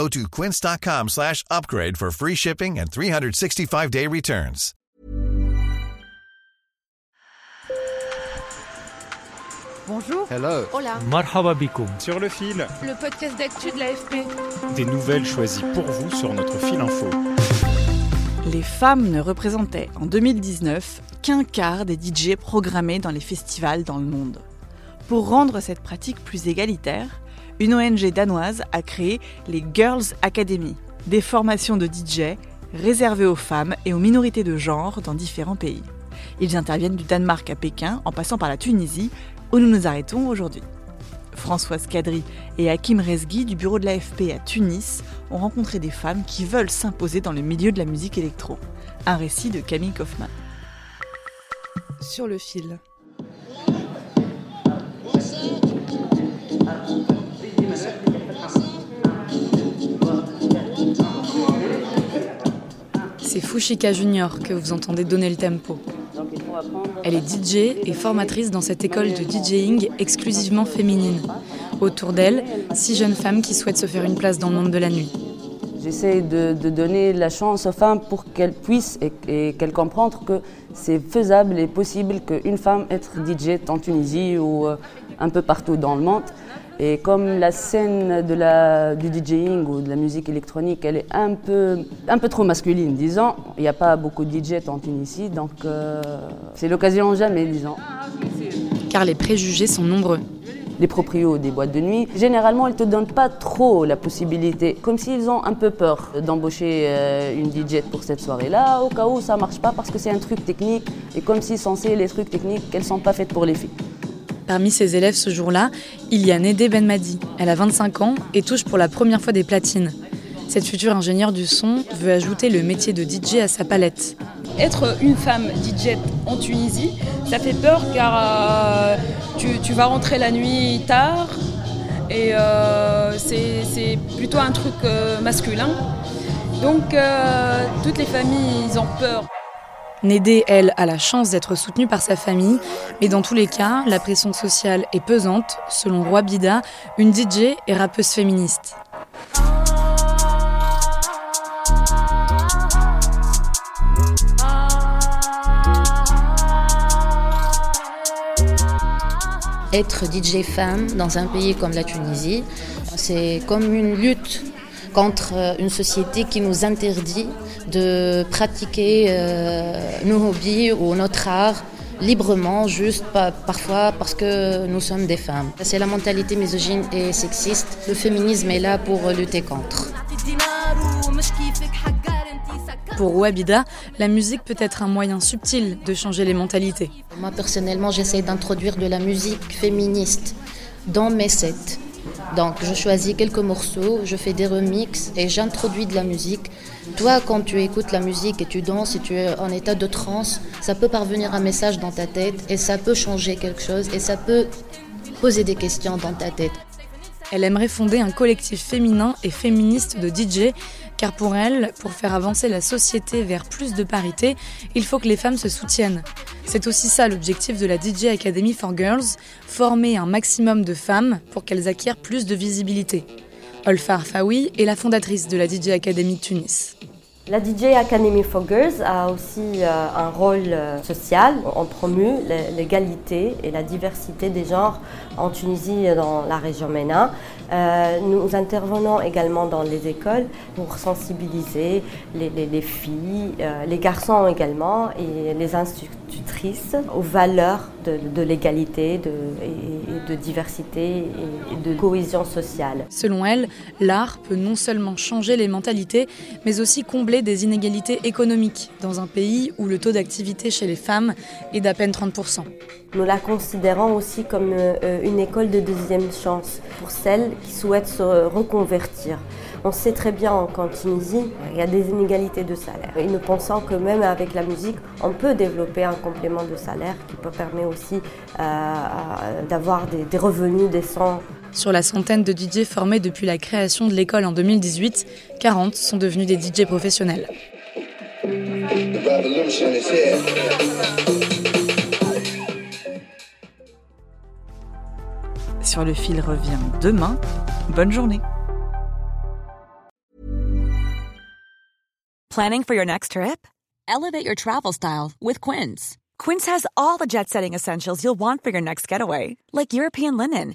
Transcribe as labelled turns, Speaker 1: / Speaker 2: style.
Speaker 1: Go to quince.com slash upgrade for free shipping and 365-day returns.
Speaker 2: Bonjour.
Speaker 3: Hello.
Speaker 2: Hola.
Speaker 4: Marhaba.
Speaker 5: Sur le fil,
Speaker 2: Le podcast d'actu de l'AFP.
Speaker 5: des nouvelles choisies pour vous sur notre fil info.
Speaker 6: Les femmes ne représentaient en 2019 qu'un quart des DJ programmés dans les festivals dans le monde. Pour rendre cette pratique plus égalitaire, une ONG danoise a créé les Girls Academy, des formations de DJ réservées aux femmes et aux minorités de genre dans différents pays. Ils interviennent du Danemark à Pékin en passant par la Tunisie, où nous nous arrêtons aujourd'hui. Françoise Kadri et Hakim Rezgui du bureau de l'AFP à Tunis ont rencontré des femmes qui veulent s'imposer dans le milieu de la musique électro. Un récit de Camille Kaufmann.
Speaker 2: Sur le fil.
Speaker 7: C'est Fushika Junior que vous entendez donner le tempo. Elle est DJ et formatrice dans cette école de DJing exclusivement féminine. Autour d'elle, six jeunes femmes qui souhaitent se faire une place dans le monde de la nuit.
Speaker 8: J'essaie de, donner la chance aux femmes pour qu'elles puissent et, et qu'elles comprennent que c'est faisable et possible qu'une femme être DJ en Tunisie ou euh, un peu partout dans le monde. Et comme la scène de la, du DJing ou de la musique électronique, elle est un peu, un peu trop masculine, disons. Il n'y a pas beaucoup de DJ en Tunisie, donc euh, c'est l'occasion jamais, disons.
Speaker 7: Car les préjugés sont nombreux.
Speaker 8: Les proprios des boîtes de nuit, généralement, ils ne te donnent pas trop la possibilité, comme s'ils ont un peu peur d'embaucher euh, une DJ pour cette soirée-là, au cas où ça ne marche pas parce que c'est un truc technique, et comme si censé les trucs techniques, qu'elles ne sont pas faites pour les filles.
Speaker 7: Parmi ses élèves ce jour-là, il y a Nédé Benmadi. Elle a 25 ans et touche pour la première fois des platines. Cette future ingénieure du son veut ajouter le métier de DJ à sa palette.
Speaker 9: Être une femme DJ en Tunisie, ça fait peur car euh, tu, vas rentrer la nuit tard et euh, c'est plutôt un truc euh, masculin. Donc toutes les familles ont peur.
Speaker 7: Nédé, elle, a la chance d'être soutenue par sa famille, mais dans tous les cas, la pression sociale est pesante, selon Roi Bida, une DJ et rappeuse féministe.
Speaker 10: Être DJ femme dans un pays comme la Tunisie, c'est comme une lutte contre euh, une société qui nous interdit de pratiquer euh, nos hobbies ou notre art librement, juste pas- parfois parce que nous sommes des femmes. C'est la mentalité misogyne et sexiste. Le féminisme est là pour lutter contre.
Speaker 7: Pour Roi Bida, la musique peut être un moyen subtil de changer les mentalités.
Speaker 10: Moi personnellement, j'essaie d'introduire de la musique féministe dans mes sets. Donc je choisis quelques morceaux, je fais des remixes et j'introduis de la musique. Toi, quand tu écoutes la musique et tu danses et tu es en état de transe, ça peut parvenir un message dans ta tête et ça peut changer quelque chose et ça peut poser des questions dans ta tête.
Speaker 7: Elle aimerait fonder un collectif féminin et féministe de DJ, car pour elle, pour faire avancer la société vers plus de parité, il faut que les femmes se soutiennent. C'est aussi ça l'objectif de la DJ Academy for Girls, former un maximum de femmes pour qu'elles acquièrent plus de visibilité. Olfa Arfaoui est la fondatrice de la DJ Academy de Tunis.
Speaker 11: La DJ Academy for Girls a aussi euh, un rôle euh, social. On promue l'é- l'égalité et la diversité des genres en Tunisie et dans la région MENA. Euh, nous intervenons également dans les écoles pour sensibiliser les, les- les filles, les garçons également et les institutrices aux valeurs de, l'égalité de, et, de diversité et de cohésion sociale.
Speaker 7: Selon elle, l'art peut non seulement changer les mentalités, mais aussi combler des inégalités économiques dans un pays où le taux d'activité chez les femmes est d'à peine 30%.
Speaker 11: Nous la considérons aussi comme euh, une école de deuxième chance pour celles qui souhaitent se reconvertir. On sait très bien qu'en Tunisie, il y a des inégalités de salaire. Et nous pensons que même avec la musique, on peut développer un complément de salaire qui peut permettre aussi d'avoir des, des revenus décents
Speaker 7: sur la centaine de DJ formés depuis la création de l'école en 2018, 40 sont devenus des DJ professionnels.
Speaker 6: Sur le fil revient demain. Bonne journée.
Speaker 3: Planning for your next trip? Elevate your travel style with Quince. Quince has all the jet-setting essentials you'll want for your next getaway, like European linen